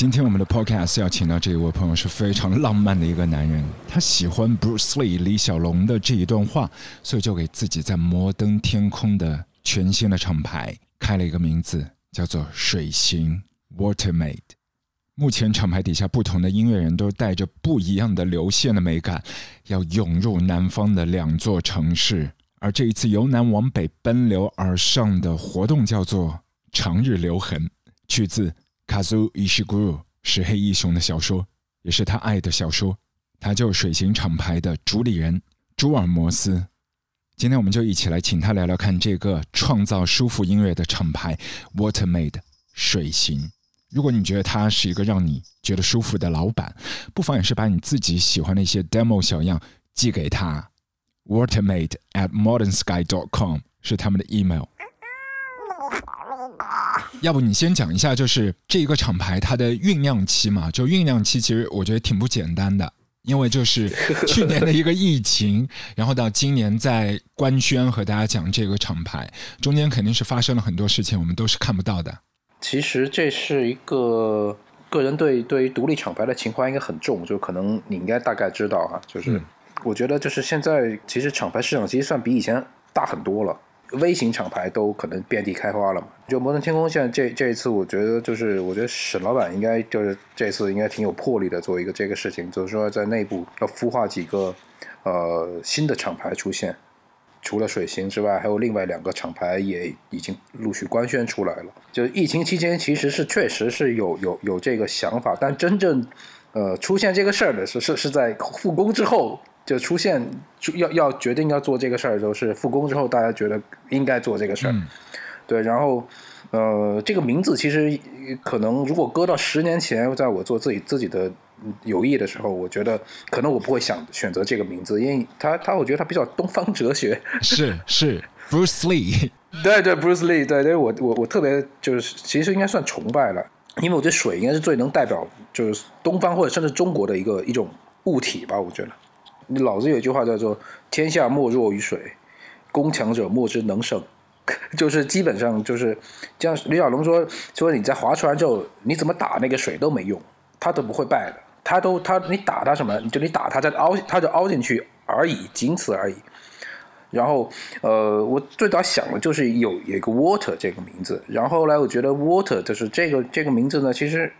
今天我们的 podcast 要请到这一位朋友是非常浪漫的一个男人，他喜欢 Bruce Lee 李小龙的这一段话，所以就给自己在摩登天空的全新的厂牌开了一个名字，叫做水形 Watermade。目前厂牌底下不同的音乐人都带着不一样的流线的美感，要涌入南方的两座城市。而这一次由南往北奔流而上的活动叫做“长日留痕”，取自。卡祖伊西古鲁是黑衣熊的小说，也是他爱的小说。他就是水形厂牌的主理人朱尔摩斯。今天我们就一起来请他聊聊看这个创造舒服音乐的厂牌 Watermade 水形。如果你觉得他是一个让你觉得舒服的老板，不妨也是把你自己喜欢的一些 demo 小样寄给他。Watermade at modernsky.com 是他们的 email。要不你先讲一下，就是这一个厂牌它的酝酿期嘛？就酝酿期，其实我觉得挺不简单的，因为就是 去年的一个疫情，然后到今年在官宣和大家讲这个厂牌，中间肯定是发生了很多事情，我们都是看不到的。其实这是一个个人对对于独立厂牌的情怀应该很重，就可能你应该大概知道啊，就是我觉得就是现在其实厂牌市场其实算比以前大很多了。微型厂牌都可能遍地开花了嘛？就摩登天空现在这这一次，我觉得就是我觉得沈老板应该就是这次应该挺有魄力的做一个这个事情，就是说在内部要孵化几个呃新的厂牌出现。除了水星之外，还有另外两个厂牌也已经陆续官宣出来了。就疫情期间，其实是确实是有有有这个想法，但真正呃出现这个事儿的是是是在复工之后。就出现要要决定要做这个事儿，都是复工之后，大家觉得应该做这个事儿。对，然后呃，这个名字其实可能如果搁到十年前，在我做自己自己的有意的时候，我觉得可能我不会想选择这个名字，因为他他我觉得他比较东方哲学。是 是，Bruce Lee。对对，Bruce Lee，对对，我我我特别就是其实应该算崇拜了，因为我觉得水应该是最能代表就是东方或者甚至中国的一个一种物体吧，我觉得。老子有一句话叫做“天下莫弱于水，攻强者莫之能胜”，就是基本上就是像李小龙说说你在划船之后，你怎么打那个水都没用，他都不会败的，他都他你打他什么，就你打他再凹，他就凹进去而已，仅此而已。然后呃，我最早想的就是有有一个 water 这个名字，然后后来我觉得 water 就是这个这个名字呢，其实。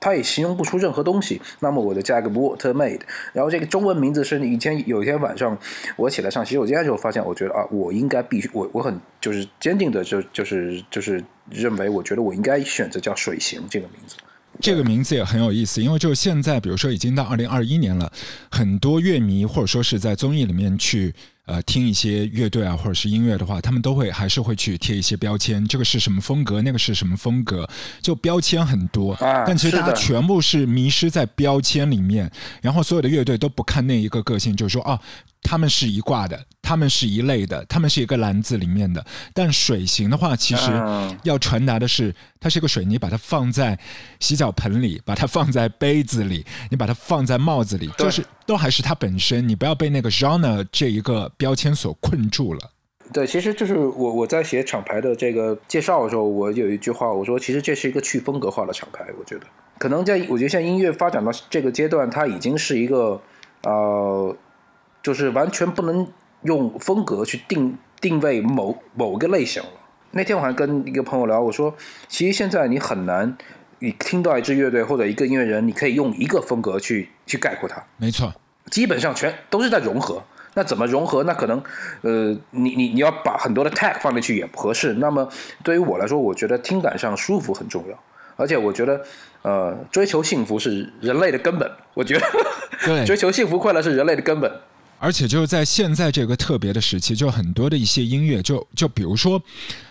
它也形容不出任何东西，那么我就加个 water made，然后这个中文名字是以前有一天晚上我起来上洗手间的时候发现，我觉得啊，我应该必须我我很就是坚定的就就是就是认为，我觉得我应该选择叫水形这个名字。这个名字也很有意思，因为就现在，比如说已经到二零二一年了，很多乐迷或者说是在综艺里面去。呃，听一些乐队啊，或者是音乐的话，他们都会还是会去贴一些标签，这个是什么风格，那个是什么风格，就标签很多。但其实大家全部是迷失在标签里面，然后所有的乐队都不看那一个个性，就是说啊。他们是一挂的，他们是一类的，他们是一个篮子里面的。但水形的话，其实要传达的是，它是一个水泥，把它放在洗脚盆里，把它放在杯子里，你把它放在帽子里，就是都还是它本身。你不要被那个 genre 这一个标签所困住了。对，其实就是我我在写厂牌的这个介绍的时候，我有一句话，我说其实这是一个去风格化的厂牌。我觉得可能在我觉得像音乐发展到这个阶段，它已经是一个呃。就是完全不能用风格去定定位某某个类型了。那天我还跟一个朋友聊，我说，其实现在你很难，你听到一支乐队或者一个音乐人，你可以用一个风格去去概括它。没错，基本上全都是在融合。那怎么融合？那可能，呃，你你你要把很多的 tag 放进去也不合适。那么对于我来说，我觉得听感上舒服很重要。而且我觉得，呃，追求幸福是人类的根本。我觉得，对，追求幸福快乐是人类的根本。而且就是在现在这个特别的时期，就很多的一些音乐，就就比如说，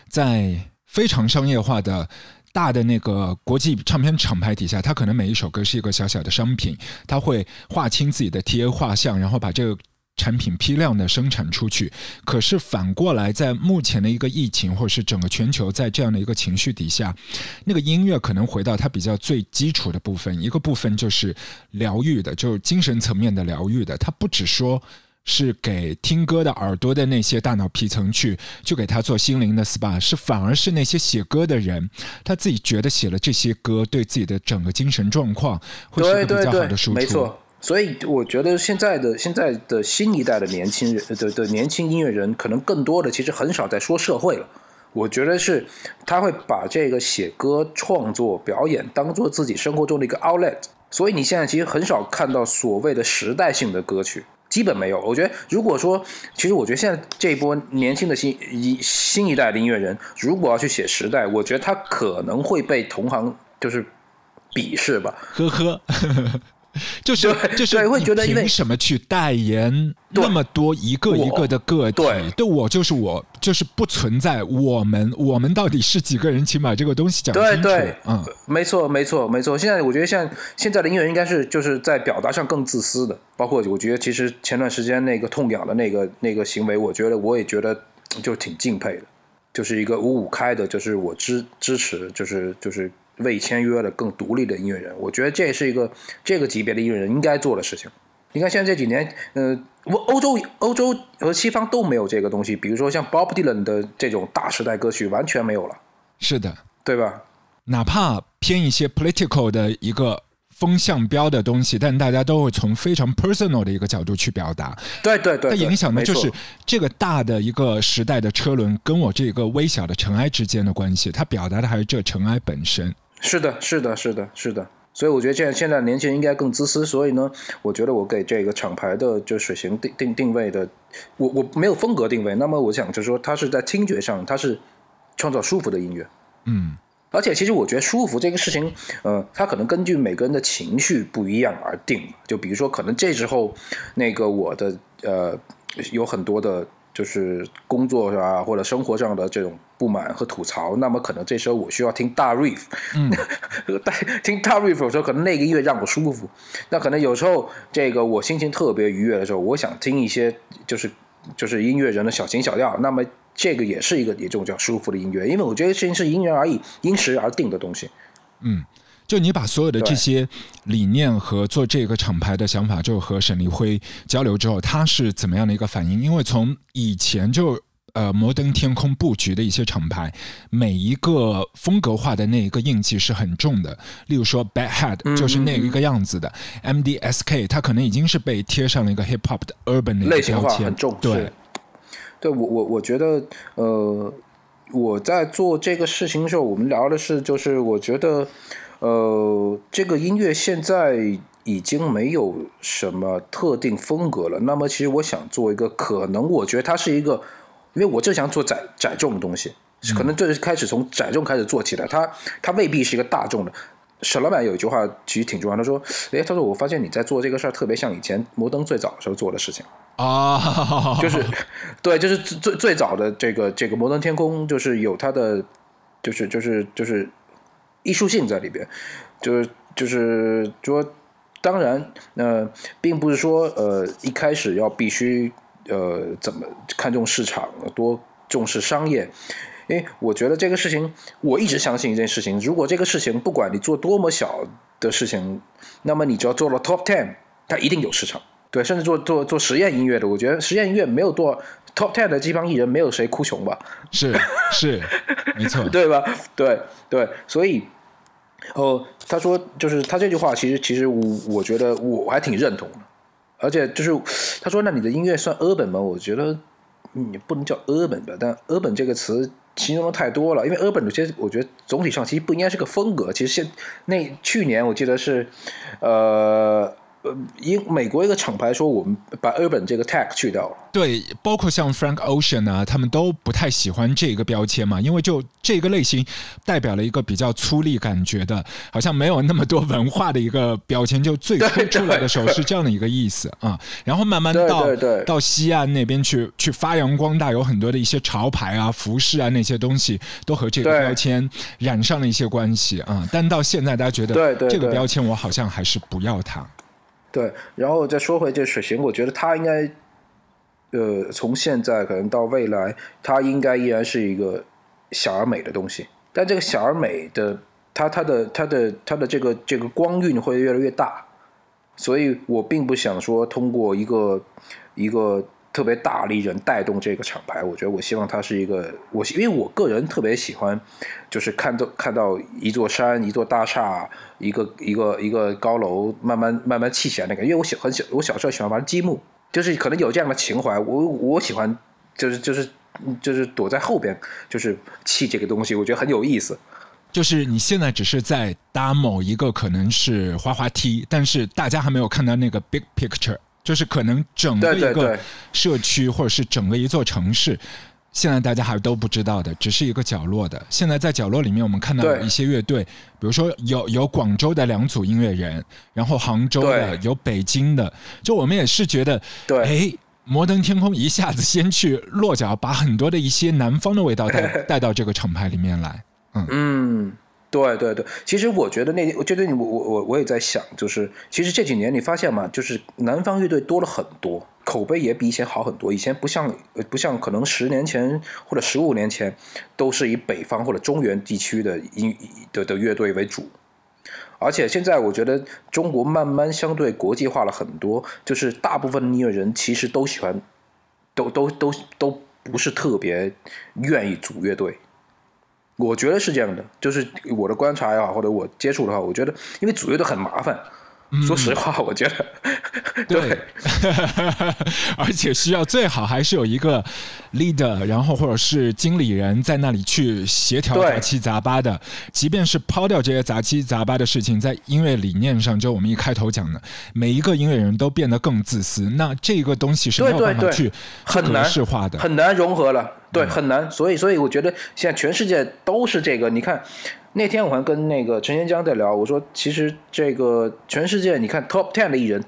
在非常商业化的。大的那个国际唱片厂牌底下，它可能每一首歌是一个小小的商品，它会划清自己的 TA 画像，然后把这个。产品批量的生产出去，可是反过来，在目前的一个疫情，或者是整个全球在这样的一个情绪底下，那个音乐可能回到它比较最基础的部分，一个部分就是疗愈的，就是精神层面的疗愈的。它不只说是给听歌的耳朵的那些大脑皮层去，就给他做心灵的 SPA，是反而是那些写歌的人，他自己觉得写了这些歌，对自己的整个精神状况会是一个比较好的输出。所以我觉得现在的现在的新一代的年轻人的的年轻音乐人，可能更多的其实很少在说社会了。我觉得是他会把这个写歌、创作、表演当做自己生活中的一个 outlet。所以你现在其实很少看到所谓的时代性的歌曲，基本没有。我觉得如果说，其实我觉得现在这一波年轻的新一新一代的音乐人，如果要去写时代，我觉得他可能会被同行就是鄙视吧。呵呵。就是就是会觉得凭什么去代言那么多一个一个的个体？对我就是我，就是不存在我们，我们到底是几个人？请把这个东西讲清楚。嗯，没错，没错，没错。现在我觉得，像现在的音乐应该是就是在表达上更自私的。包括我觉得，其实前段时间那个痛痒的那个那个行为，我觉得我也觉得就挺敬佩的，就是一个五五开的，就是我支支持，就是就是。未签约的更独立的音乐人，我觉得这是一个这个级别的音乐人应该做的事情。你看，现在这几年，呃，我欧洲、欧洲和西方都没有这个东西。比如说像 Bob Dylan 的这种大时代歌曲，完全没有了。是的，对吧？哪怕偏一些 political 的一个。风向标的东西，但大家都会从非常 personal 的一个角度去表达。对对对，它影响的就是这个大的一个时代的车轮跟我这个微小的尘埃之间的关系。它表达的还是这尘埃本身。是的，是的，是的，是的。所以我觉得现在现在年轻人应该更自私。所以呢，我觉得我给这个厂牌的就水型定定定位的，我我没有风格定位。那么我想就是说，它是在听觉上，它是创造舒服的音乐。嗯。而且，其实我觉得舒服这个事情，呃，它可能根据每个人的情绪不一样而定。就比如说，可能这时候，那个我的呃，有很多的，就是工作啊或者生活上的这种不满和吐槽，那么可能这时候我需要听大 riff，嗯，听大 riff 的时候，可能那个音乐让我舒服。那可能有时候，这个我心情特别愉悦的时候，我想听一些就是就是音乐人的小情小调，那么。这个也是一个一种叫舒服的音乐，因为我觉得事情是因人而异、因时而定的东西。嗯，就你把所有的这些理念和做这个厂牌的想法，就和沈立辉交流之后，他是怎么样的一个反应？因为从以前就呃摩登天空布局的一些厂牌，每一个风格化的那一个印记是很重的。例如说 Bad Head 就是那一个样子的，MDSK 它可能已经是被贴上了一个 Hip Hop 的 Urban 的一个标签，很重，对。对我我我觉得，呃，我在做这个事情的时候，我们聊的是，就是我觉得，呃，这个音乐现在已经没有什么特定风格了。那么，其实我想做一个，可能我觉得它是一个，因为我就想做窄窄众的东西，可能就是开始从窄众开始做起来，它它未必是一个大众的。沈老板有一句话其实挺重要，他说：“哎，他说我发现你在做这个事儿，特别像以前摩登最早的时候做的事情啊，就是 对，就是最最早的这个这个摩登天空，就是有它的，就是就是就是艺术性在里边，就是就是说，当然，呃，并不是说呃一开始要必须呃怎么看重市场，多重视商业。”因为，我觉得这个事情，我一直相信一件事情：如果这个事情不管你做多么小的事情，那么你只要做了 top ten，它一定有市场。对，甚至做做做实验音乐的，我觉得实验音乐没有多 top ten 的这帮艺人，没有谁哭穷吧？是是，没错，对吧？对对，所以，哦，他说就是他这句话，其实其实我我觉得我还挺认同的，而且就是他说，那你的音乐算 urban 吗？我觉得你不能叫 urban 吧，但 urban 这个词。形容的太多了，因为 urban 其实我觉得总体上其实不应该是个风格。其实现那去年我记得是，呃英美国一个厂牌说我们把 urban 这个 tag 去掉了。对，包括像 Frank Ocean 啊，他们都不太喜欢这个标签嘛，因为就这个类型代表了一个比较粗粝感觉的，好像没有那么多文化的一个标签。就最初出来的时候是这样的一个意思啊，然后慢慢到到西岸那边去去发扬光大，有很多的一些潮牌啊、服饰啊那些东西都和这个标签染上了一些关系啊。但到现在大家觉得这个标签我好像还是不要它。对，然后再说回这水形，我觉得它应该。呃，从现在可能到未来，它应该依然是一个小而美的东西。但这个小而美的，它它的它的它的这个这个光晕会越来越大。所以我并不想说通过一个一个特别大力人带动这个厂牌。我觉得我希望它是一个我，因为我个人特别喜欢，就是看到看到一座山、一座大厦、一个一个一个高楼慢慢慢慢砌起来那个。因为我小很小，我小时候喜欢玩积木。就是可能有这样的情怀，我我喜欢，就是就是就是躲在后边，就是砌这个东西，我觉得很有意思。就是你现在只是在搭某一个可能是滑滑梯，但是大家还没有看到那个 big picture，就是可能整个一个社区或者是整个一座城市。现在大家还都不知道的，只是一个角落的。现在在角落里面，我们看到有一些乐队，比如说有有广州的两组音乐人，然后杭州的，有北京的。就我们也是觉得，哎，摩登天空一下子先去落脚，把很多的一些南方的味道带 带到这个厂牌里面来。嗯。对对对，其实我觉得那，我觉得你我我我我也在想，就是其实这几年你发现嘛，就是南方乐队多了很多，口碑也比以前好很多。以前不像不像可能十年前或者十五年前，都是以北方或者中原地区的音的的乐队为主。而且现在我觉得中国慢慢相对国际化了很多，就是大部分音乐人其实都喜欢，都都都都不是特别愿意组乐队。我觉得是这样的，就是我的观察也好，或者我接触的话，我觉得因为组乐队很麻烦。说实话，我觉得对，而且需要最好还是有一个 leader，然后或者是经理人在那里去协调杂七杂八的。即便是抛掉这些杂七杂八的事情，在音乐理念上，就我们一开头讲的，每一个音乐人都变得更自私，那这个东西是没有办法去很难式化的，很难融合了。对，很难。所以，所以我觉得现在全世界都是这个。你看。那天我还跟那个陈贤江在聊，我说其实这个全世界，你看 Top Ten 的艺人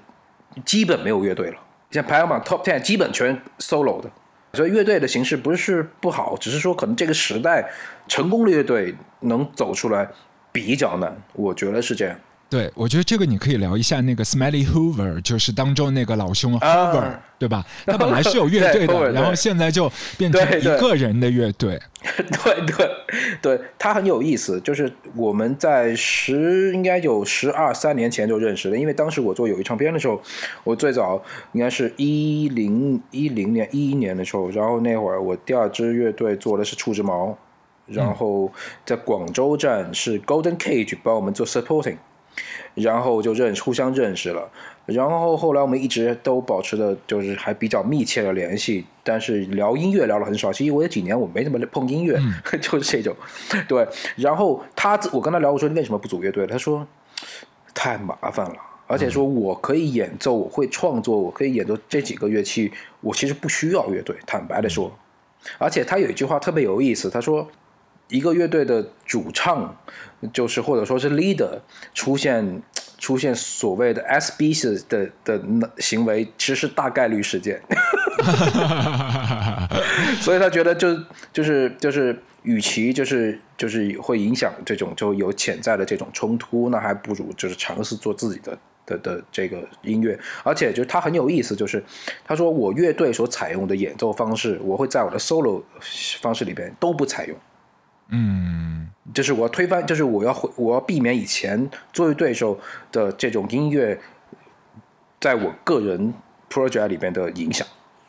基本没有乐队了，像排行榜 Top Ten 基本全 solo 的，所以乐队的形式不是不好，只是说可能这个时代成功的乐队能走出来比较难，我觉得是这样。对，我觉得这个你可以聊一下那个 Smelly Hoover，就是当中那个老兄 Hoover，对吧？他本来是有乐队的，然后现在就变成一个人的乐队。对对对，他很有意思。就是我们在十应该有十二三年前就认识了，因为当时我做友谊唱片的时候，我最早应该是一零一零年一一年的时候，然后那会儿我第二支乐队做的是触之毛，然后在广州站是 Golden Cage 帮我们做 supporting。然后就认互相认识了，然后后来我们一直都保持的就是还比较密切的联系，但是聊音乐聊了很少。其实我有几年我没怎么碰音乐，就是这种。对，然后他我跟他聊，我说你为什么不组乐队？他说太麻烦了，而且说我可以演奏，我会创作，我可以演奏这几个乐器，我其实不需要乐队。坦白的说，而且他有一句话特别有意思，他说。一个乐队的主唱，就是或者说是 leader 出现出现所谓的 S B 式的的行为，其实是大概率事件。所以他觉得就就是就是，与其就是就是会影响这种就有潜在的这种冲突，那还不如就是尝试做自己的的的这个音乐。而且就他很有意思，就是他说我乐队所采用的演奏方式，我会在我的 solo 方式里边都不采用。嗯，就是我要推翻，就是我要我要避免以前作为对手的这种音乐，在我个人 project 里边的影响。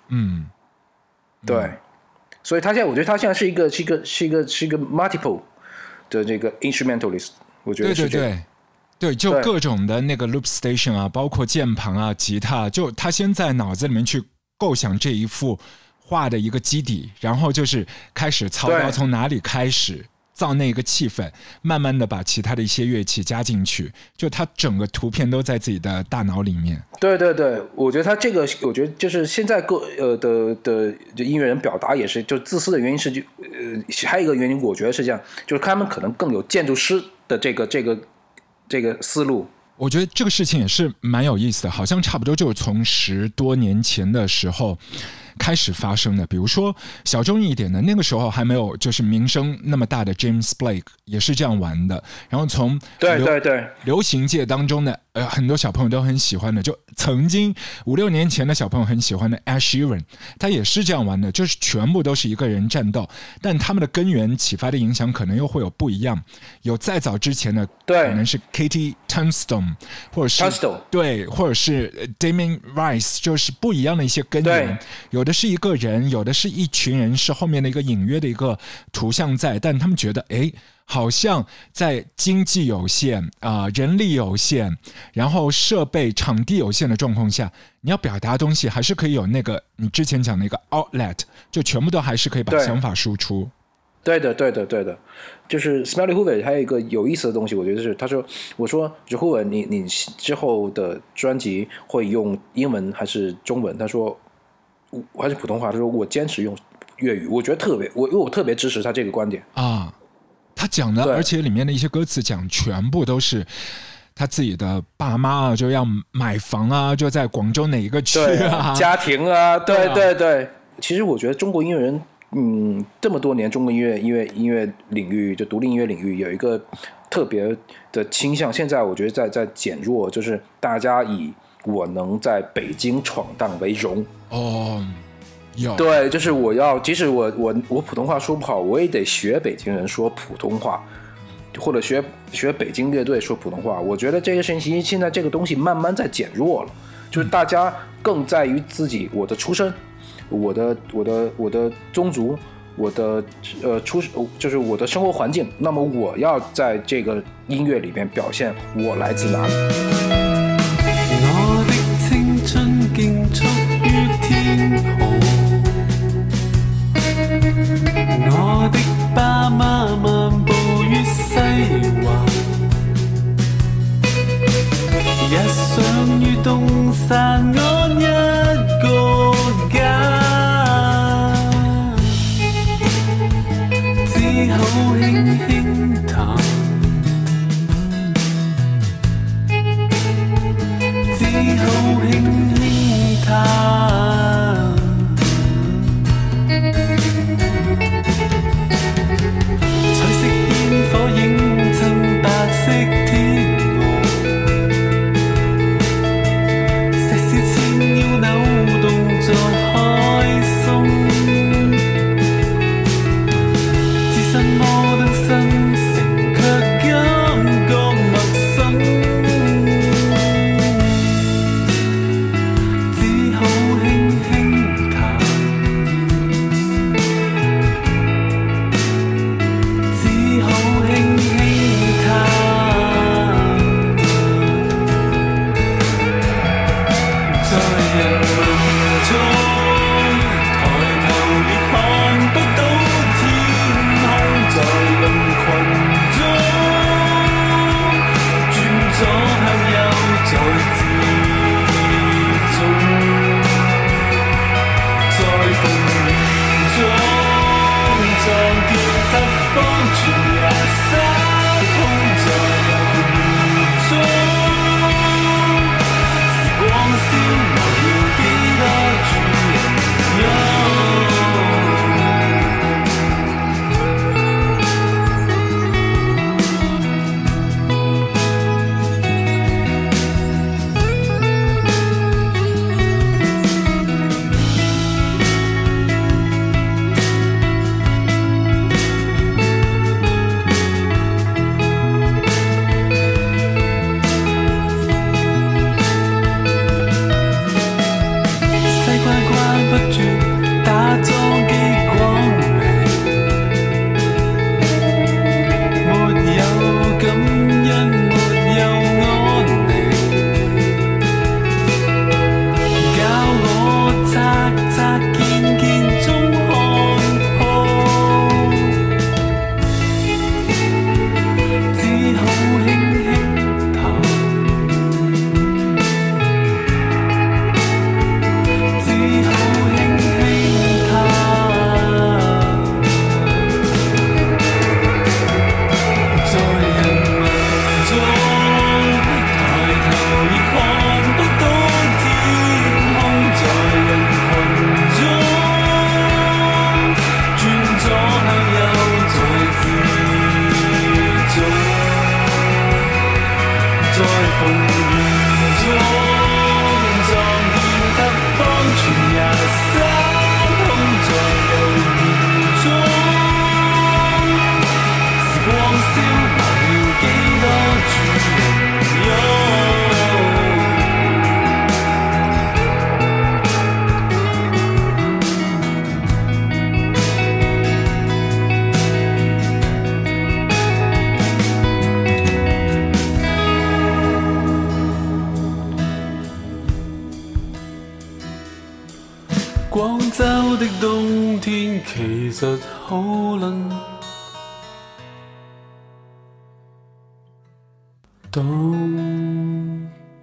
嗯，对，所以他现在，我觉得他现在是一个是一个是一个是一个 multiple 的这个 instrumentalist。我觉得对对对，对，就各种的那个 loop station 啊，包括键盘啊、吉他，就他先在脑子里面去构想这一副。画的一个基底，然后就是开始操刀，从哪里开始，造那个气氛，慢慢的把其他的一些乐器加进去，就他整个图片都在自己的大脑里面。对对对，我觉得他这个，我觉得就是现在各呃的的就音乐人表达也是就自私的原因是就呃还有一个原因，我觉得是这样，就是他们可能更有建筑师的这个这个这个思路。我觉得这个事情也是蛮有意思的，好像差不多就是从十多年前的时候。开始发生的，比如说小众一点的，那个时候还没有就是名声那么大的 James Blake 也是这样玩的。然后从对对对流行界当中的呃很多小朋友都很喜欢的，就曾经五六年前的小朋友很喜欢的 Ash Sheeran，他也是这样玩的，就是全部都是一个人战斗，但他们的根源启发的影响可能又会有不一样。有再早之前的，对，可能是 Katie Tunstall，或者是对，或者是 Damien Rice，就是不一样的一些根源。有的。是一个人，有的是一群人，是后面的一个隐约的一个图像在，但他们觉得，哎，好像在经济有限啊，人力有限，然后设备、场地有限的状况下，你要表达东西，还是可以有那个你之前讲的一个 outlet，就全部都还是可以把想法输出。对的，对的，对的，就是 Smelly Hoover 还有一个有意思的东西，我觉得是，他说，我说 Hoover，你你之后的专辑会用英文还是中文？他说。还是普通话，他说我坚持用粤语，我觉得特别，我因为我特别支持他这个观点啊。他讲的，而且里面的一些歌词讲全部都是他自己的爸妈啊，就要买房啊，就在广州哪一个区啊，家庭啊，对对对。其实我觉得中国音乐人，嗯，这么多年中国音乐音乐音乐领域，就独立音乐领域有一个特别的倾向，现在我觉得在在减弱，就是大家以。我能在北京闯荡为荣哦，有对，就是我要，即使我我我普通话说不好，我也得学北京人说普通话，或者学学北京乐队说普通话。我觉得这个事情现在这个东西慢慢在减弱了，就是大家更在于自己，我的出身，我的我的我的宗族，我的呃出就是我的生活环境。那么我要在这个音乐里面表现我来自哪里。三个。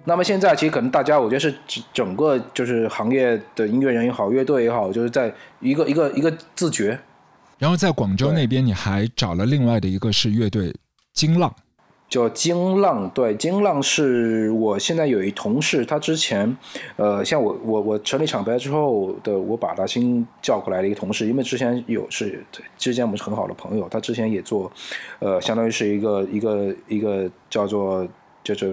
那么现在其实可能大家，我觉得是整整个就是行业的音乐人也好，乐队也好，就是在一个一个一个自觉。然后在广州那边，你还找了另外的一个是乐队金浪，叫金浪，对，金浪是我现在有一同事，他之前，呃，像我我我成立厂牌之后的，我把他新叫过来的一个同事，因为之前有是之前我们是很好的朋友，他之前也做，呃，相当于是一个一个一个叫做叫做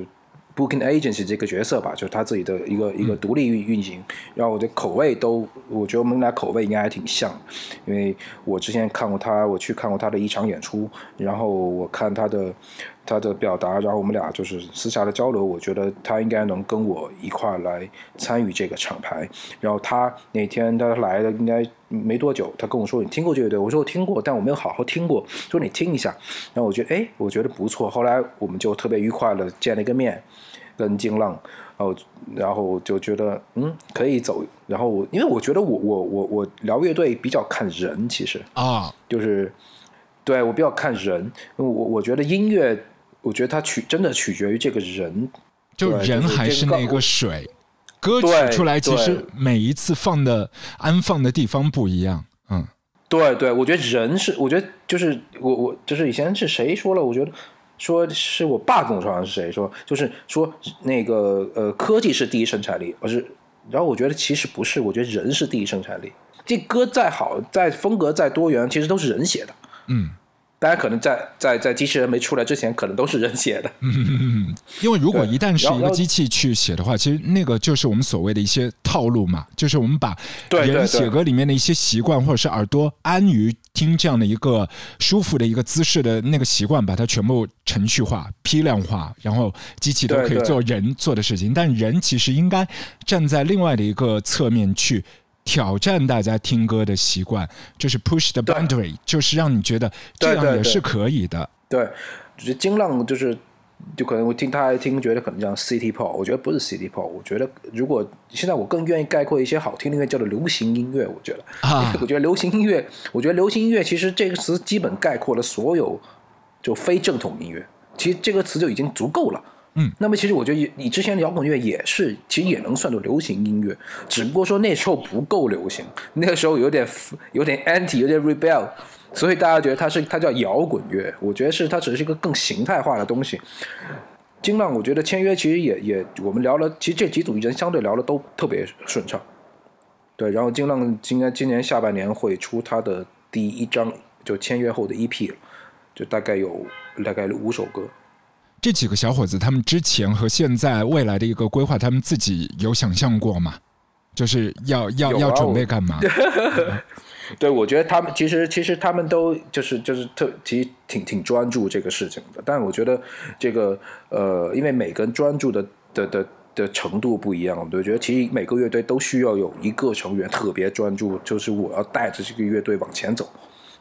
booking agency 这个角色吧，就是他自己的一个一个独立运运行，然后我的口味都，我觉得我们俩口味应该还挺像，因为我之前看过他，我去看过他的一场演出，然后我看他的他的表达，然后我们俩就是私下的交流，我觉得他应该能跟我一块来参与这个厂牌。然后他那天他来的应该没多久，他跟我说你听过这个队？我说我听过，但我没有好好听过。说你听一下。然后我觉得哎，我觉得不错。后来我们就特别愉快的见了一个面，跟金浪，然后然后就觉得嗯可以走。然后我因为我觉得我我我我聊乐队比较看人，其实啊，就是对我比较看人，我我觉得音乐，我觉得它取真的取决于这个人，就人还是那个水，歌曲出来其实每一次放的安放的地方不一样，嗯，对对，我觉得人是，我觉得就是我我就是以前是谁说了？我觉得说是我爸跟我说，好像是谁说，就是说那个呃科技是第一生产力，而是然后我觉得其实不是，我觉得人是第一生产力。这歌再好，再风格再多元，其实都是人写的。嗯，大家可能在在在机器人没出来之前，可能都是人写的。因为如果一旦是一个机器去写的话，其实那个就是我们所谓的一些套路嘛，就是我们把人写歌里面的一些习惯，或者是耳朵安于听这样的一个舒服的一个姿势的那个习惯，把它全部程序化、批量化，然后机器都可以做人做的事情。但人其实应该站在另外的一个侧面去。挑战大家听歌的习惯，就是 push the boundary，就是让你觉得这样也是可以的。对，就是金浪就是，就可能我听他一听，觉得可能叫 City Pop，我觉得不是 City Pop，我觉得如果现在我更愿意概括一些好听的音乐叫做流行音乐，我觉得，啊 我觉得流行音乐，我觉得流行音乐其实这个词基本概括了所有就非正统音乐，其实这个词就已经足够了。嗯，那么其实我觉得你之前的摇滚乐也是，其实也能算作流行音乐，只不过说那时候不够流行，那个时候有点有点 anti，有点 rebel，所以大家觉得它是它叫摇滚乐，我觉得是它只是一个更形态化的东西。金浪，我觉得签约其实也也我们聊了，其实这几组人相对聊的都特别顺畅。对，然后金浪今年今年下半年会出他的第一张就签约后的 EP，就大概有大概五首歌。这几个小伙子，他们之前和现在未来的一个规划，他们自己有想象过吗？就是要要啊要准备干嘛？对，我觉得他们其实其实他们都就是就是特其实挺挺专注这个事情的，但我觉得这个呃，因为每个人专注的的的的程度不一样，我觉得其实每个乐队都需要有一个成员特别专注，就是我要带着这个乐队往前走。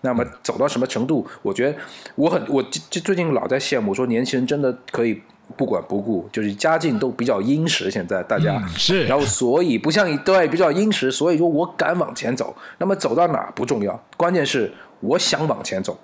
那么走到什么程度？我觉得我很我最最近老在羡慕，说年轻人真的可以不管不顾，就是家境都比较殷实，现在大家、嗯是然后所以不像对比较殷实，所以说我敢往前走。那么走到哪不重要，关键是我想往前走，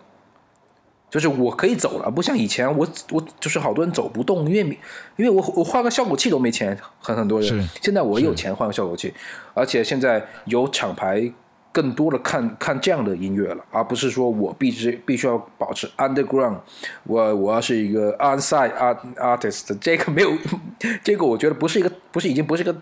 就是我可以走了，不像以前我我就是好多人走不动，因为因为我我换个效果器都没钱，很很多人是。现在我有钱换个效果器，而且现在有厂牌。更多的看看这样的音乐了，而不是说我必须必须要保持 underground，我我要是一个 onside art artist，这个没有，这个我觉得不是一个不是已经不是一个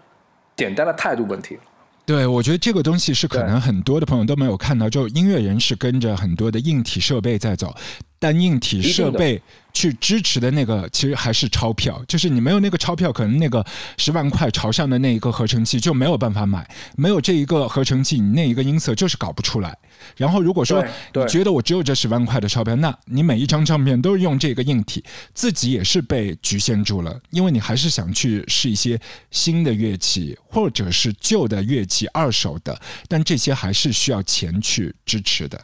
简单的态度问题了。对，我觉得这个东西是可能很多的朋友都没有看到，就音乐人是跟着很多的硬体设备在走，但硬体设备去支持的那个其实还是钞票，就是你没有那个钞票，可能那个十万块朝上的那一个合成器就没有办法买，没有这一个合成器，你那一个音色就是搞不出来。然后如果说你觉得我只有这十万块的钞票，那你每一张唱片都是用这个硬体，自己也是被局限住了，因为你还是想去试一些新的乐器，或者是旧的乐器、二手的，但这些还是需要钱去支持的。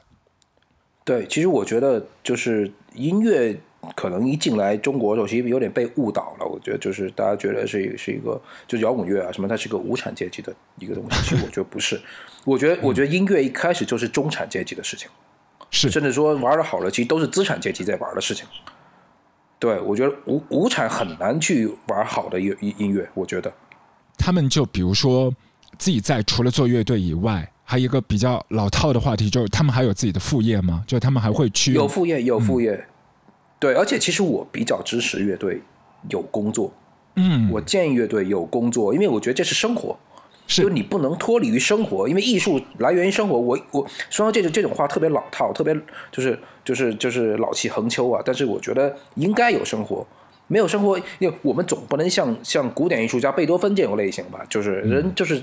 对，其实我觉得就是音乐，可能一进来中国的时候，其实有点被误导了。我觉得就是大家觉得是一是一个就是摇滚乐啊什么，它是个无产阶级的一个东西。其实我觉得不是，我觉得我觉得音乐一开始就是中产阶级的事情，是甚至说玩的好了，其实都是资产阶级在玩的事情。对，我觉得无无产很难去玩好的音音音乐，我觉得。他们就比如说自己在除了做乐队以外，还有一个比较老套的话题，就是他们还有自己的副业吗？就他们还会去有副业，有副业。对，而且其实我比较支持乐队有工作，嗯，我建议乐队有工作，因为我觉得这是生活，是就你不能脱离于生活，因为艺术来源于生活。我我说到这种这种话特别老套，特别就是就是就是老气横秋啊。但是我觉得应该有生活，没有生活，因为我们总不能像像古典艺术家贝多芬这种类型吧，就是人就是，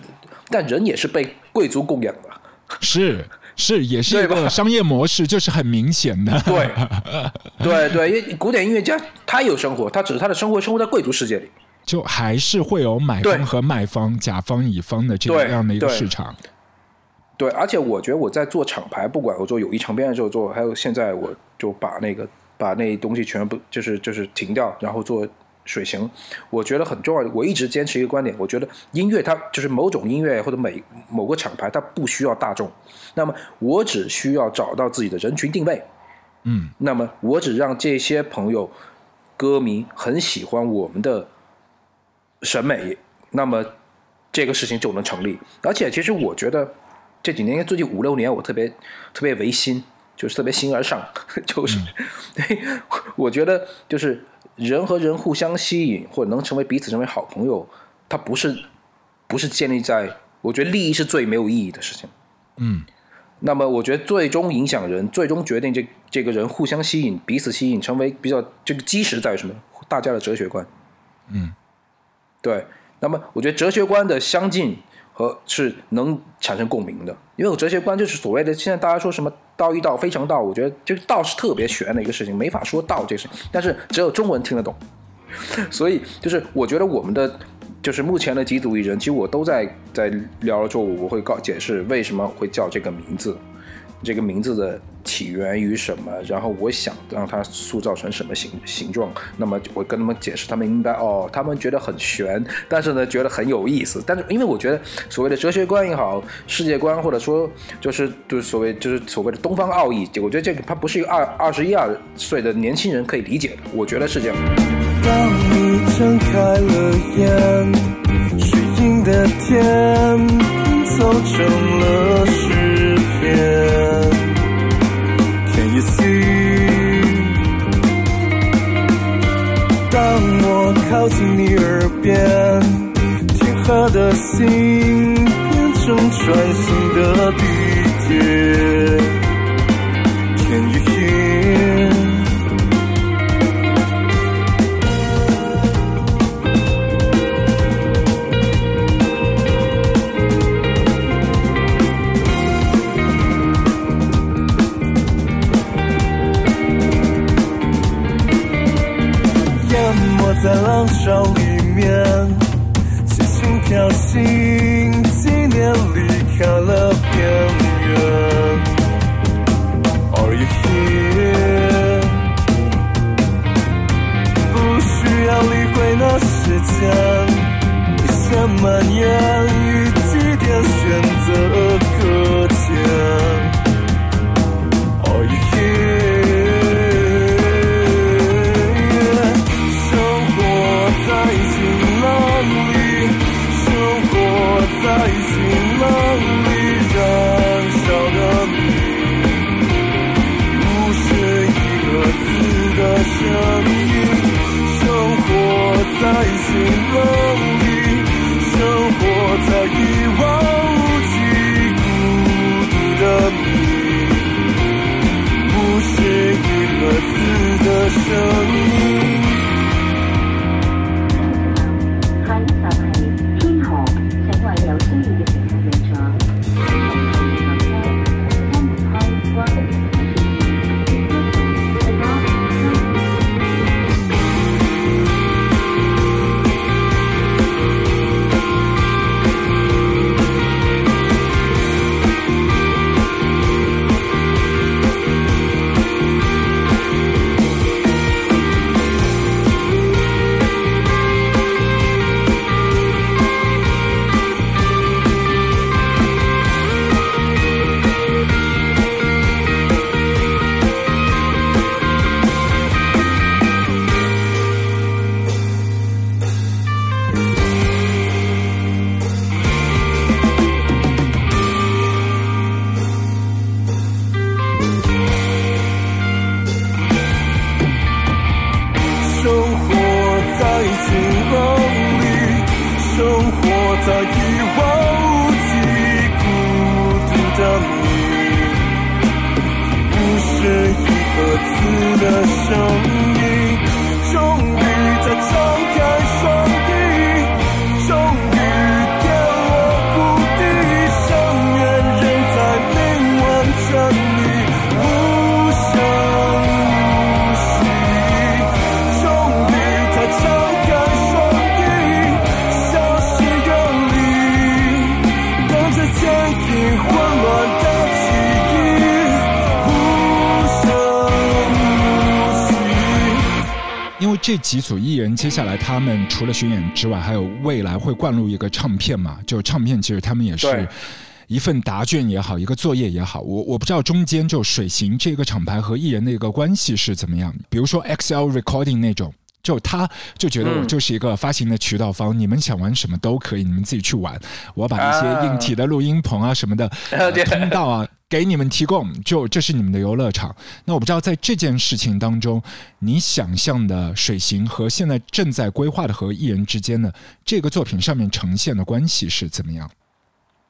但人也是被贵族供养的。是是，也是一个商业模式，就是很明显的。对，对对，因为古典音乐家他有生活，他只是他的生活生活在贵族世界里。就还是会有买方和卖方、甲方乙方的这对样的一个市场。对，而且我觉得我在做厂牌，不管我做友谊唱片的时候做，还有现在我就把那个把那东西全部就是就是停掉，然后做水形。我觉得很重要的，我一直坚持一个观点，我觉得音乐它就是某种音乐或者每某个厂牌，它不需要大众，那么我只需要找到自己的人群定位，嗯，那么我只让这些朋友、歌迷很喜欢我们的审美，那么这个事情就能成立。而且，其实我觉得这几年，最近五六年，我特别特别违心，就是特别心而上，就是、对，我觉得就是人和人互相吸引，或者能成为彼此成为好朋友，它不是不是建立在我觉得利益是最没有意义的事情。嗯，那么我觉得最终影响人，最终决定这这个人互相吸引、彼此吸引，成为比较这个基石在于什么？大家的哲学观。嗯，对。那么我觉得哲学观的相近和是能产生共鸣的，因为我哲学观就是所谓的现在大家说什么道义道、非常道，我觉得这个道是特别玄的一个事情，没法说道这事，但是只有中文听得懂。所以就是我觉得我们的就是目前的几组艺人，其实我都在在聊了之后，我会告解释为什么会叫这个名字，这个名字的起源于什么，然后我想让它塑造成什么形形状。那么我跟他们解释，他们明白哦，他们觉得很玄，但是呢觉得很有意思。但是因为我觉得所谓的哲学观也好，世界观或者说就是就是所谓就是所谓的东方奥义，我觉得这个它不是一个二二十一二岁的年轻人可以理解的。我觉得是这样。当你睁开了眼，水映的天拼凑成了诗篇。心当我靠近你耳边，天河的心变成穿行的地铁。在浪潮里面，轻轻飘行，纪念离开了边缘。Are you here？不需要理会那时间，一些蔓延与几点选择字的次的相遇。这几组艺人，接下来他们除了巡演之外，还有未来会灌入一个唱片嘛？就唱片，其实他们也是一份答卷也好，一个作业也好。我我不知道中间就水行这个厂牌和艺人的一个关系是怎么样。比如说 XL Recording 那种。就他就觉得我就是一个发行的渠道方，你们想玩什么都可以，你们自己去玩。我把一些硬体的录音棚啊什么的、呃通道啊给你们提供，就这是你们的游乐场。那我不知道在这件事情当中，你想象的水行和现在正在规划的和艺人之间的这个作品上面呈现的关系是怎么样？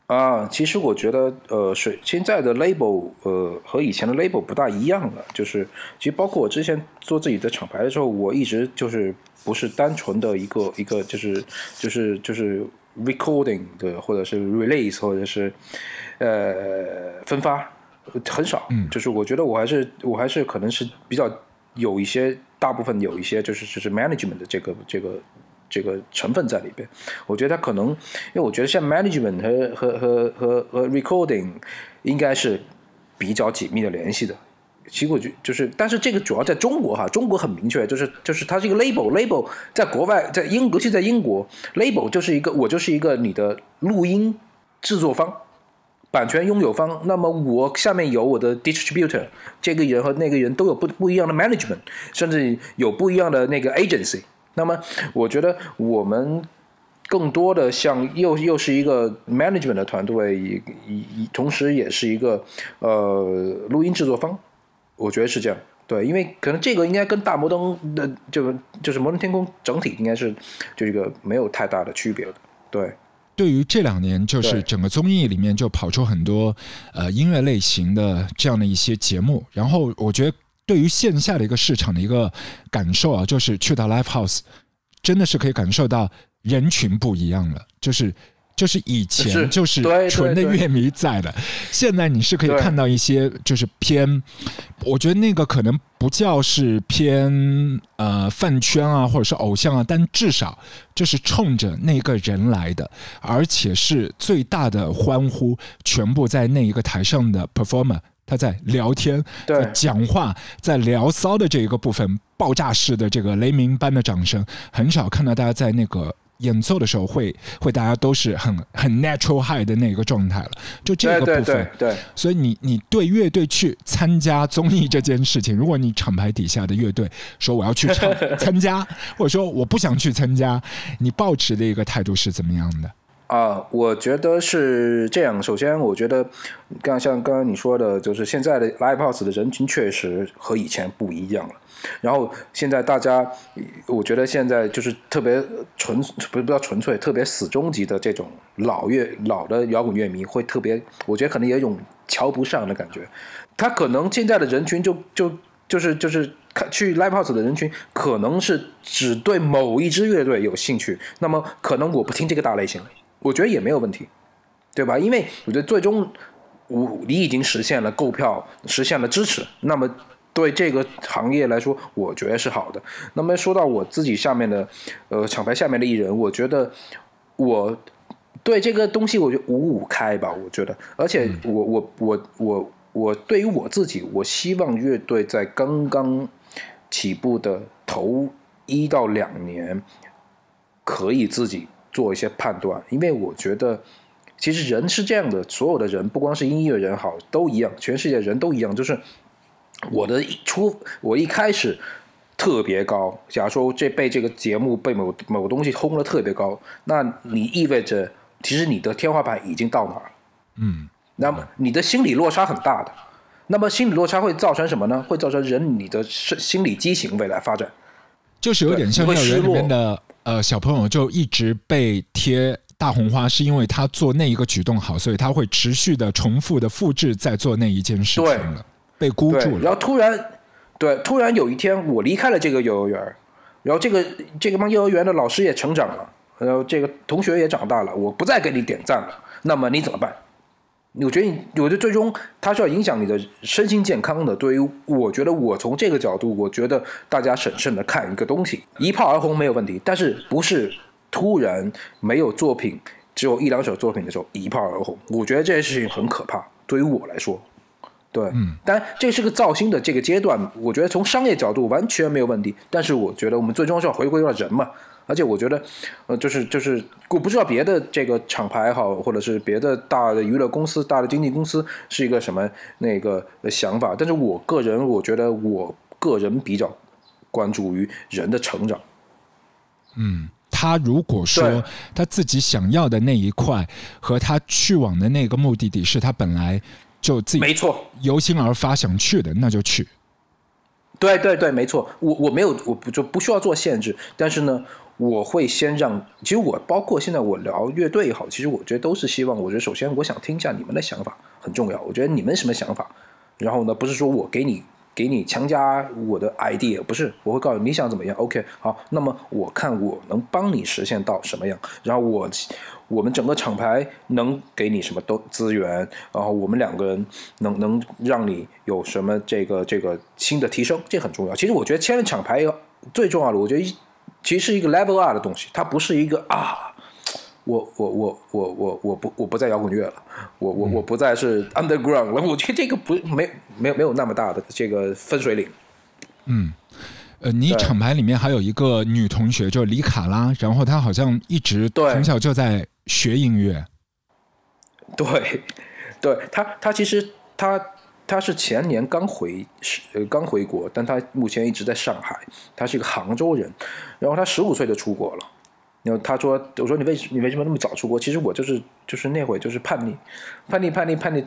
啊，其实我觉得，呃，水现在的 label，呃，和以前的 label 不大一样了。就是，其实包括我之前做自己的厂牌的时候，我一直就是不是单纯的一个一个，就是就是就是 recording 的，或者是 release，或者是呃分发，呃很少。嗯，就是我觉得我还是我还是可能是比较有一些，大部分有一些就是就是 management 的这个这个这个成分在里边。我觉得他可能，因为我觉得像 management 和和和和和 recording 应该是比较紧密的联系的。其实我觉就是，但是这个主要在中国哈，中国很明确，就是就是它是一个 label，label 在国外，在英，尤其在英国，label 就是一个我就是一个你的录音制作方。版权拥有方，那么我下面有我的 distributor，这个人和那个人都有不不一样的 management，甚至有不一样的那个 agency。那么我觉得我们更多的像又又是一个 management 的团队，一一同时也是一个呃录音制作方，我觉得是这样。对，因为可能这个应该跟大摩登的就就是摩登天空整体应该是就这个没有太大的区别的。对。对于这两年，就是整个综艺里面就跑出很多呃音乐类型的这样的一些节目，然后我觉得对于线下的一个市场的一个感受啊，就是去到 live house，真的是可以感受到人群不一样了，就是。就是以前就是纯的乐迷在的，现在你是可以看到一些就是偏，我觉得那个可能不叫是偏呃饭圈啊，或者是偶像啊，但至少就是冲着那个人来的，而且是最大的欢呼，全部在那一个台上的 performer，他在聊天，讲话，在聊骚的这一个部分，爆炸式的这个雷鸣般的掌声，很少看到大家在那个。演奏的时候会会大家都是很很 natural high 的那个状态了，就这个部分，对对对，所以你你对乐队去参加综艺这件事情，如果你厂牌底下的乐队说我要去参 参加，或者说我不想去参加，你抱持的一个态度是怎么样的？啊，我觉得是这样。首先，我觉得刚像刚刚你说的，就是现在的 live house 的人群确实和以前不一样了。然后现在大家，我觉得现在就是特别纯，不是不叫纯粹，特别死忠级的这种老乐老的摇滚乐迷会特别，我觉得可能有一种瞧不上的感觉。他可能现在的人群就就就是就是看去 live house 的人群，可能是只对某一支乐队有兴趣，那么可能我不听这个大类型，我觉得也没有问题，对吧？因为我觉得最终我你已经实现了购票，实现了支持，那么对这个行业来说，我觉得是好的。那么说到我自己下面的呃厂牌下面的艺人，我觉得我对这个东西我就五五开吧，我觉得，而且我我我我我对于我自己，我希望乐队在刚刚起步的头一到两年，可以自己做一些判断，因为我觉得其实人是这样的，所有的人不光是音乐人好，都一样，全世界人都一样，就是我的一出我一开始。特别高，假如说这被这个节目被某某个东西轰的特别高，那你意味着其实你的天花板已经到哪儿了？嗯，那么你的心理落差很大的，那么心理落差会造成什么呢？会造成人你的心心理畸形未来发展。就是有点像会失落面的呃小朋友，就一直被贴大红花，是因为他做那一个举动好，所以他会持续的重复的复制在做那一件事情对了，被箍对住，了。然后突然对，突然有一天我离开了这个幼儿园，然后这个这个帮幼儿园的老师也成长了，然后这个同学也长大了，我不再给你点赞了，那么你怎么办？我觉得你，我觉得最终它是要影响你的身心健康的。对于我觉得我从这个角度，我觉得大家审慎的看一个东西，一炮而红没有问题，但是不是突然没有作品，只有一两首作品的时候一炮而红，我觉得这件事情很可怕。对于我来说，对，嗯，当然这是个造星的这个阶段，我觉得从商业角度完全没有问题，但是我觉得我们最终是要回归到人嘛。而且我觉得，呃，就是就是，我不知道别的这个厂牌好，或者是别的大的娱乐公司、大的经纪公司是一个什么那个想法，但是我个人我觉得，我个人比较关注于人的成长。嗯，他如果说他自己想要的那一块和他去往的那个目的地是他本来就自己没错，由心而发想去的，那就去。对对对，没错，我我没有，我不就不需要做限制，但是呢，我会先让，其实我包括现在我聊乐队也好，其实我觉得都是希望，我觉得首先我想听一下你们的想法很重要，我觉得你们什么想法，然后呢，不是说我给你给你强加我的 idea，不是，我会告诉你你想怎么样，OK，好，那么我看我能帮你实现到什么样，然后我我们整个厂牌能给你什么都资源，然后我们两个人能能让你有什么这个这个新的提升，这很重要。其实我觉得签了厂牌最重要的，我觉得其实是一个 level up 的东西，它不是一个啊。我我我我我我不我不在摇滚乐了，我我我不再是 underground 了。我觉得这个不没没有没有那么大的这个分水岭。嗯呃，你厂牌里面还有一个女同学，就是李卡拉，然后她好像一直对从小就在学音乐。对，对她她其实他他是前年刚回是呃刚回国，但他目前一直在上海。他是一个杭州人，然后他十五岁就出国了。然后他说：“我说你为什你为什么那么早出国？其实我就是就是那会就是叛逆，叛逆叛逆叛逆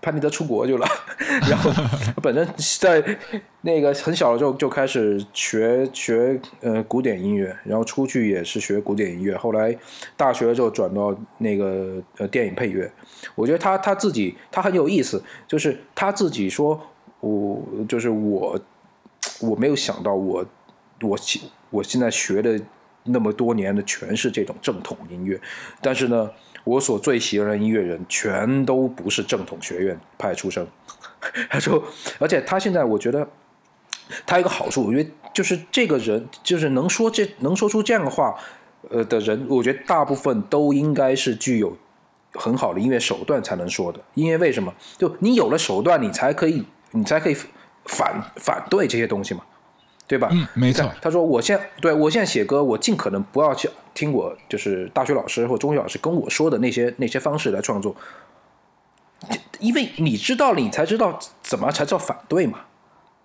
叛逆的出国去了。然后 本身在那个很小的时候就开始学学呃古典音乐，然后出去也是学古典音乐。后来大学就转到那个呃电影配乐。我觉得他他自己他很有意思，就是他自己说，我就是我我没有想到我我现我现在学的那么多年的全是这种正统音乐，但是呢，我所最喜欢的音乐人全都不是正统学院派出身。他说，而且他现在我觉得他有个好处，我觉得就是这个人就是能说这能说出这样的话，呃的人，我觉得大部分都应该是具有很好的音乐手段才能说的。因为为什么？就你有了手段，你才可以你才可以反反对这些东西嘛。对吧？嗯没错他说我现对我现在写歌，我尽可能不要去听我就是大学老师或中学老师跟我说的那些那些方式来创作，因为你知道了，你才知道怎么才叫反对嘛，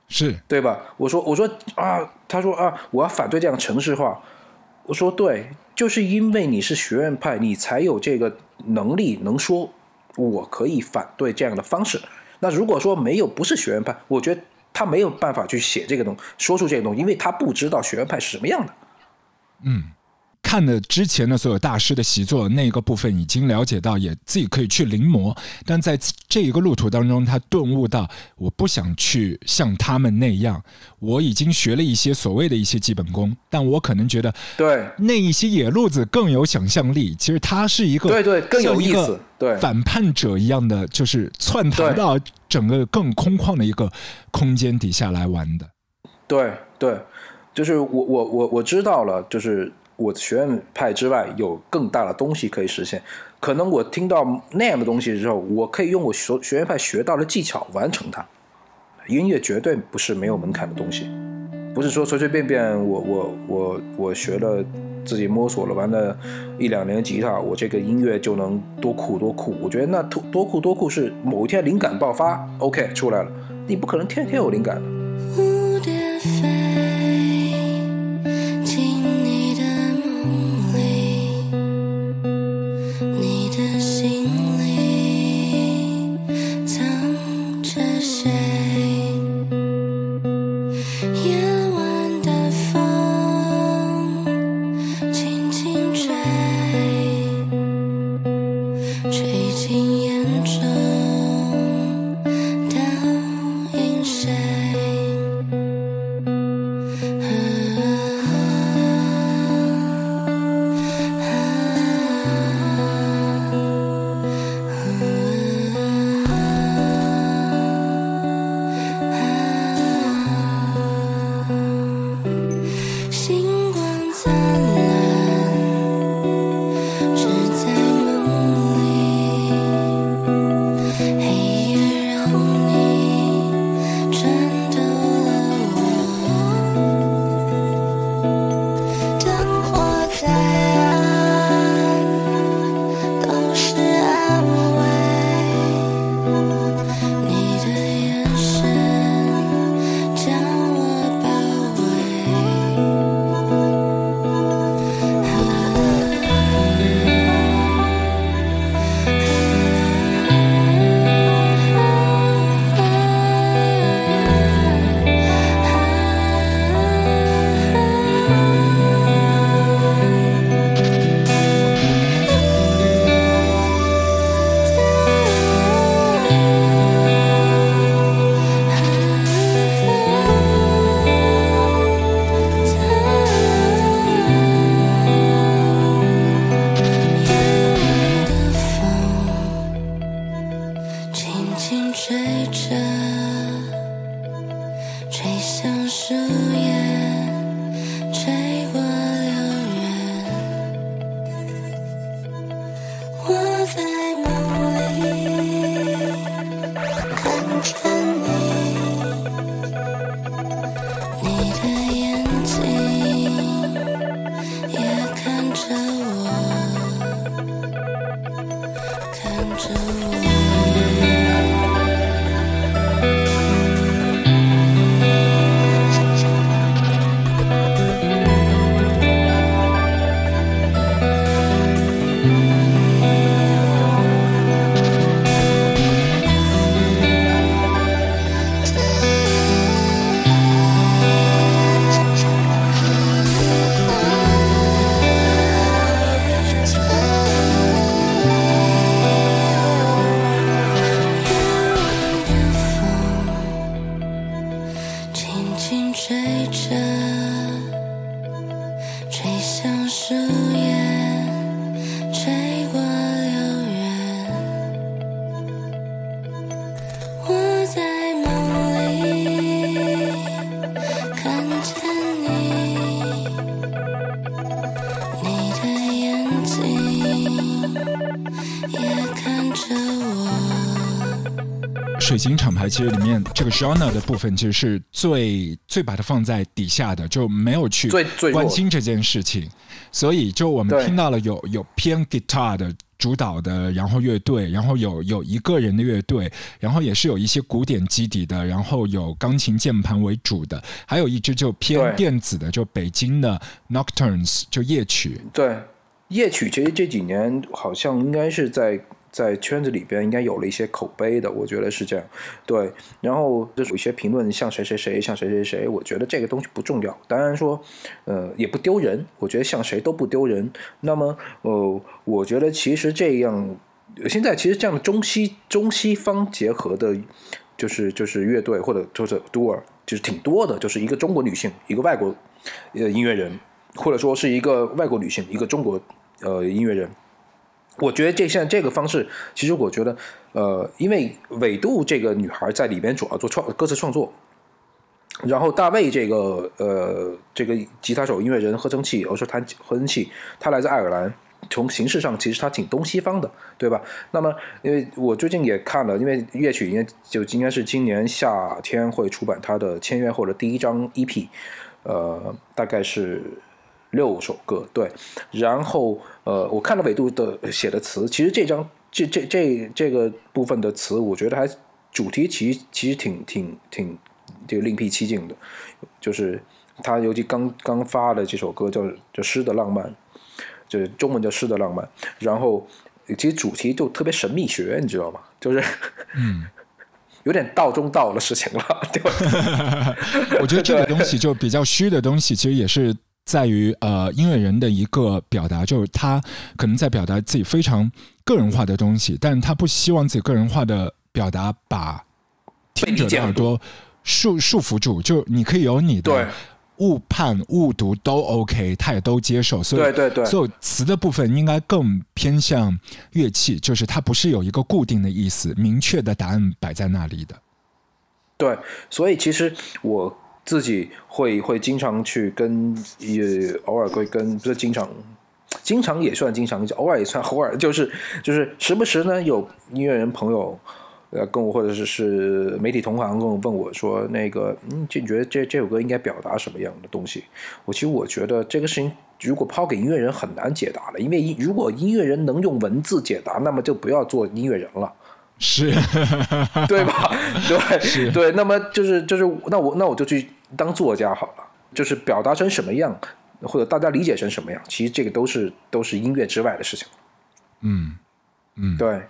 是，对吧？我说我说啊，他说啊，我要反对这样城市化。我说对，就是因为你是学院派，你才有这个能力能说我可以反对这样的方式。那如果说没有不是学院派，我觉得他没有办法去写这个东说出这个东西，因为他不知道学院派是什么样的。嗯看了之前的所有大师的习作那个部分，已经了解到，也自己可以去临摹。但在这一个路途当中，他顿悟到，我不想去像他们那样。我已经学了一些所谓的一些基本功，但我可能觉得对那一些野路子更有想象力。其实他是一个对对更有意思对反叛者一样的，就是窜逃到整个更空旷的一个空间底下来玩的。对对，就是我我我我知道了，就是我学院派之外有更大的东西可以实现。可能我听到那样的东西之后，我可以用我学学院派学到的技巧完成它。音乐绝对不是没有门槛的东西，不是说随随便便我我我我学了自己摸索了完了一两年吉他，我这个音乐就能多酷多酷。我觉得那多多酷多酷是某一天灵感爆发，OK 出来了，你不可能天天有灵感的。水晶厂牌其实里面这个 genre 的部分其实是最最把它放在底下的，就没有去关心这件事情，所以就我们听到了有有偏 guitar 的主导的，然后乐队，然后有有一个人的乐队，然后也是有一些古典基底的，然后有钢琴键盘为主的，还有一支就偏电子的，就北京的 Nocturnes 就夜曲，对，夜曲其实这几年好像应该是在在圈子里边应该有了一些口碑的，我觉得是这样。对，然后就是有一些评论像谁谁谁，像谁谁谁，我觉得这个东西不重要。当然说，呃，也不丢人，我觉得像谁都不丢人。那么，呃，我觉得其实这样，现在其实这样的中西中西方结合的。就是就是乐队或者就是 duo，就是挺多的，就是一个中国女性，一个外国呃音乐人，或者说是一个外国女性，一个中国呃音乐人。我觉得这现在这个方式，其实我觉得，呃，因为纬度这个女孩在里边主要做创歌词创作，然后大卫这个呃这个吉他手、音乐人、合成器，我说弹合成器，他来自爱尔兰。从形式上，其实他挺东西方的，对吧？那么，因为我最近也看了，因为乐曲应该就应该是今年夏天会出版他的签约或者第一张 EP，呃，大概是六首歌，对。然后，呃，我看了纬度的写的词，其实这张这这这这个部分的词，我觉得还主题其实其实挺挺挺这个另辟蹊径的，就是他尤其刚刚发的这首歌叫叫《诗的浪漫》。就是中文叫诗的浪漫，然后其实主题就特别神秘学，你知道吗？就是，嗯，有点道中道的事情了，对吧？我觉得这个东西就比较虚的东西，其实也是在于呃音乐人的一个表达，就是他可能在表达自己非常个人化的东西，但他不希望自己个人化的表达把听者的耳朵束束缚住，就你可以有你对的。误判、误读都 OK，他也都接受，所以对对对所有词的部分应该更偏向乐器，就是它不是有一个固定的意思、明确的答案摆在那里的。对，所以其实我自己会会经常去跟也偶尔会跟不是经常，经常也算经常，偶尔也算偶尔，就是就是时不时呢有音乐人朋友。呃，跟我或者是是媒体同行跟我问我说，那个，嗯，就你觉得这这首歌应该表达什么样的东西？我其实我觉得这个事情如果抛给音乐人很难解答了，因为如果音乐人能用文字解答，那么就不要做音乐人了。是，对吧？对对，那么就是就是，那我那我就去当作家好了，就是表达成什么样，或者大家理解成什么样，其实这个都是都是音乐之外的事情。嗯嗯，对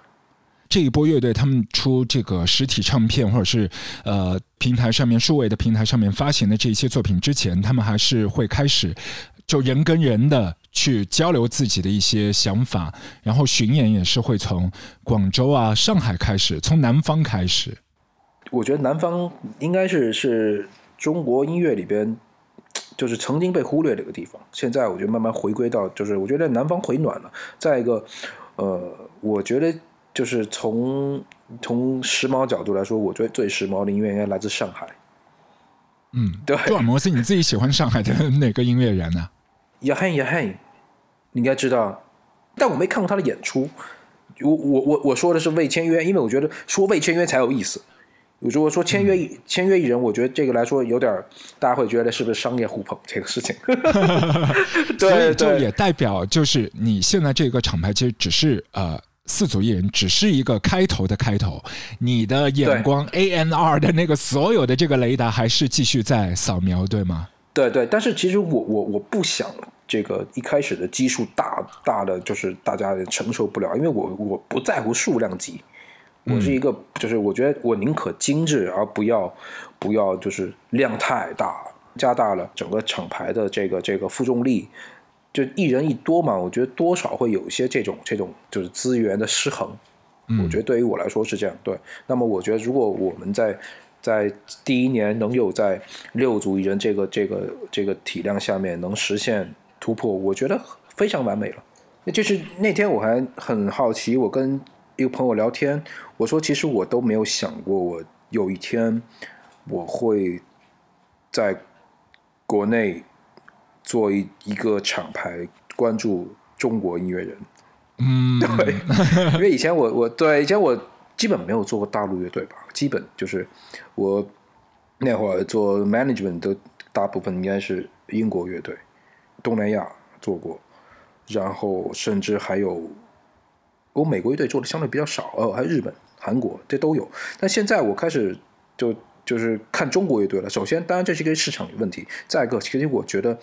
这一波乐队他们出这个实体唱片或者是呃平台上面数位的平台上面发行的这些作品之前，他们还是会开始就人跟人的去交流自己的一些想法，然后巡演也是会从广州啊、上海开始，从南方开始。我觉得南方应该是是中国音乐里边，就是曾经被忽略的一个地方。现在我觉得慢慢回归到，就是我觉得南方回暖了。再一个，呃，我觉得就是从从时髦角度来说，我觉得最时髦的音乐应该来自上海。嗯，对杜尔摩斯，你自己喜欢上海的哪个音乐人呢、呀嘿呀嘿，你应该知道，但我没看过他的演出。我我我我说的是未签约，因为我觉得说未签约才有意思。如果说签约、嗯签约艺人，我觉得这个来说有点，大家会觉得是不是商业互捧这个事情？所以对对就也代表就是你现在这个厂牌其实只是呃。四组艺人只是一个开头的开头，你的眼光 A N R 的那个所有的这个雷达还是继续在扫描，对吗？对对，但是其实我我我不想这个一开始的基数大大的就是大家承受不了，因为我我不在乎数量级，我是一个就是我觉得我宁可精致而不要不要就是量太大，加大了整个厂牌的这个这个负重力。就一人一多嘛，我觉得多少会有一些这种这种就是资源的失衡。我觉得对于我来说是这样。对，那么我觉得如果我们在在第一年能有在六组艺人这个这个这个体量下面能实现突破，我觉得非常完美了。那就是那天我还很好奇，我跟一个朋友聊天，我说其实我都没有想过，我有一天我会在国内做一一个厂牌，关注中国音乐人。嗯，对，因为以前我我对以前我基本没有做过大陆乐队吧，基本就是我那会儿做 management 的大部分应该是英国乐队，东南亚做过，然后甚至还有我美国乐队做的相对比较少，哦，还有日本、韩国这都有。但现在我开始就就是看中国乐队了。首先，当然这是一个市场问题；再一个，其实我觉得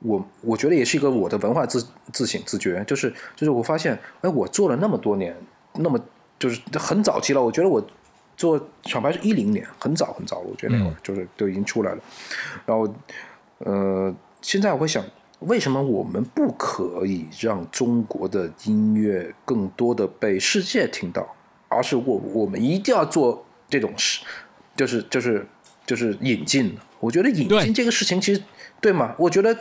我我觉得也是一个我的文化自自省自觉，就是就是我发现，哎，我做了那么多年，那么就是很早期了。我觉得我做厂牌是一零年，很早很早了。我觉得那会儿就是都已经出来了。然后，呃，现在我会想，为什么我们不可以让中国的音乐更多的被世界听到，而是我我们一定要做这种事，就是就是就是引进。我觉得引进这个事情其实对吗？我觉得。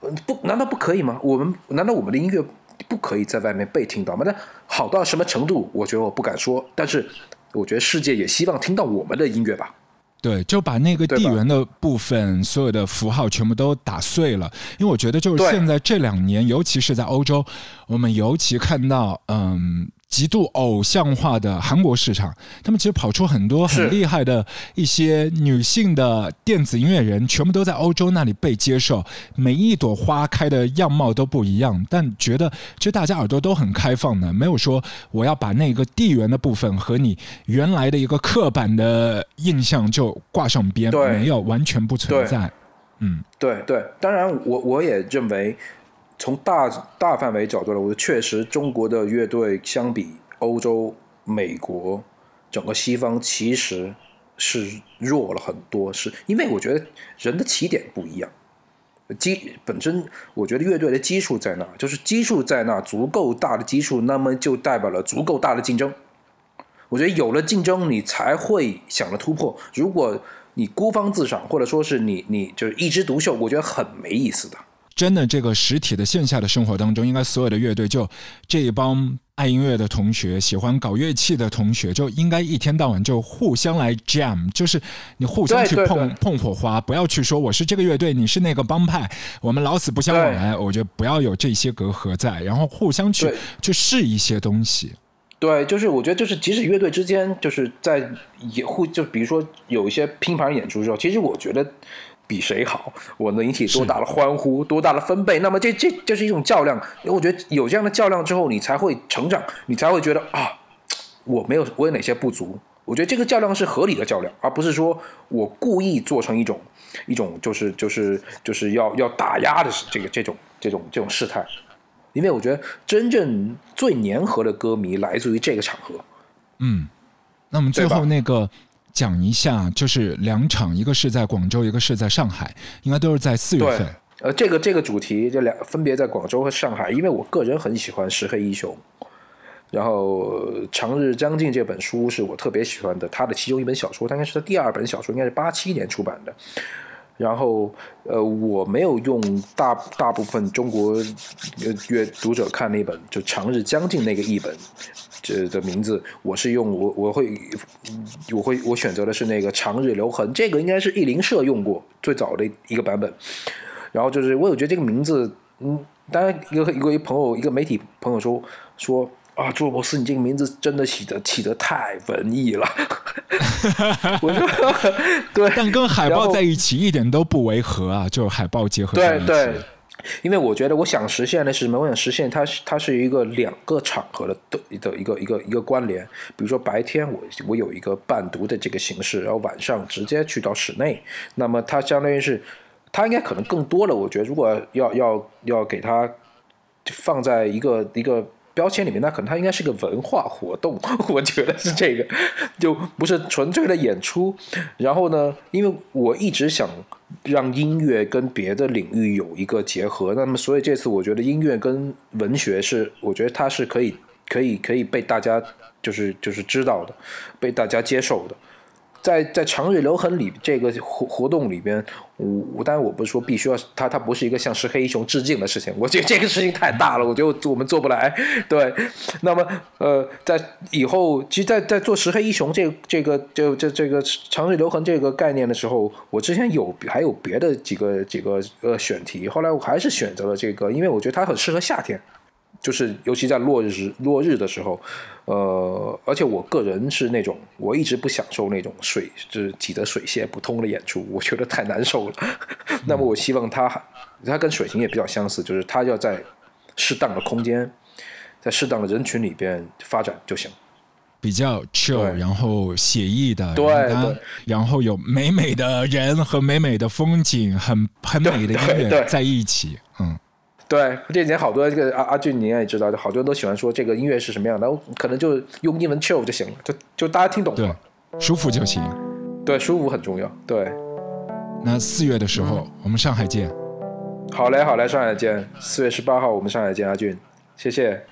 呃不，难道不可以吗？我们难道我们的音乐不可以在外面被听到吗？那好到什么程度？我觉得我不敢说，但是我觉得世界也希望听到我们的音乐吧。对，就把那个地缘的部分，所有的符号全部都打碎了。因为我觉得，就是现在这两年，尤其是在欧洲，我们尤其看到，嗯，极度偶像化的韩国市场，他们其实跑出很多很厉害的一些女性的电子音乐人，全部都在欧洲那里被接受。每一朵花开的样貌都不一样，但觉得其实大家耳朵都很开放的，没有说我要把那个地缘的部分和你原来的一个刻板的印象就挂上边，没有完全不存在。嗯，对对，当然我我也认为，从大大范围角度来，我确实中国的乐队相比欧洲、美国整个西方其实是弱了很多，是因为我觉得人的起点不一样。基本身，我觉得乐队的基数在那，就是基数在那足够大的基数，那么就代表了足够大的竞争。我觉得有了竞争，你才会想着突破。如果你孤芳自赏，或者说是你你就是一枝独秀，我觉得很没意思的。真的，这个实体的线下的生活当中，应该所有的乐队就这一帮爱音乐的同学，喜欢搞乐器的同学，就应该一天到晚就互相来 jam，就是你互相去碰碰火花，不要去说我是这个乐队，你是那个帮派，我们老死不相往来。我觉得不要有这些隔阂在，然后互相去去试一些东西。对，就是我觉得就是即使乐队之间就是在也互就比如说有一些拼盘演出之后，其实我觉得比谁好，我能引起多大的欢呼，多大的分贝，那么这这这是一种较量。我觉得有这样的较量之后，你才会成长，你才会觉得啊，我没有我有哪些不足。我觉得这个较量是合理的较量，而不是说我故意做成一种一种就是就是就是要要打压的这个这种这种这种事态。因为我觉得真正最粘合的歌迷来自于这个场合。嗯，那我们最后那个讲一下，就是两场，一个是在广州，一个是在上海，应该都是在四月份。，呃，这个这个主题这两分别在广州和上海，因为我个人很喜欢石黑一雄，然后《长日将近》这本书是我特别喜欢的，他的其中一本小说，他应该是他第二本小说，应该是八七年出版的。然后，呃，我没有用大大部分中国阅读者看那本就《长日将近》那个译本，这的名字，我是用我我会我会我选择的是那个《长日留痕》，这个应该是译林社用过最早的一个版本。然后就是我有觉得这个名字，嗯，当然一个一个一朋友一个媒体朋友说说啊，朱罗伯斯，你这个名字真的起的起得太文艺了。我说对，但跟海报在一起一点都不违和啊，就是海报结合在一起。对对，因为我觉得我想实现的是什么？我想实现它是它是一个两个场合的的的一个一个一个关联。比如说白天我我有一个伴读的这个形式，然后晚上直接去到室内，那么它相当于是它应该可能更多了。我觉得如果要要要给它放在一个一个。标签里面，那可能它应该是个文化活动，我觉得是这个，就不是纯粹的演出。然后呢，因为我一直想让音乐跟别的领域有一个结合，那么所以这次我觉得音乐跟文学是，我觉得它是可以可以可以被大家就是就是知道的，被大家接受的。在在长日留痕里这个活活动里边，我我当然我不是说必须要它它不是一个向石黑一雄致敬的事情，我觉得这个事情太大了，我觉得我们做不来。对，那么呃，在以后其实在，在做石黑一雄这这个就这这个长日留痕这个概念的时候，我之前有还有别的几个几个呃选题，后来我还是选择了这个，因为我觉得它很适合夏天。就是尤其在落日落日的时候，呃，而且我个人是那种我一直不享受那种水就是挤得水泄不通的演出，我觉得太难受了。那么我希望它它跟水形也比较相似，就是它要在适当的空间，在适当的人群里边发展就行。比较 chill，然后写意的，对然后对然后有美美的人和美美的风景，很很美的音乐在一起，嗯。对，这几年好多这个阿阿俊你也知道，就好多人都喜欢说这个音乐是什么样的，我可能就用英文 chill 就行了，就就大家听懂对了。，舒服就行。对，舒服很重要。对，那四月的时候，我们上海见。好嘞，好嘞，上海见。四月十八号我们上海见，阿俊，谢谢。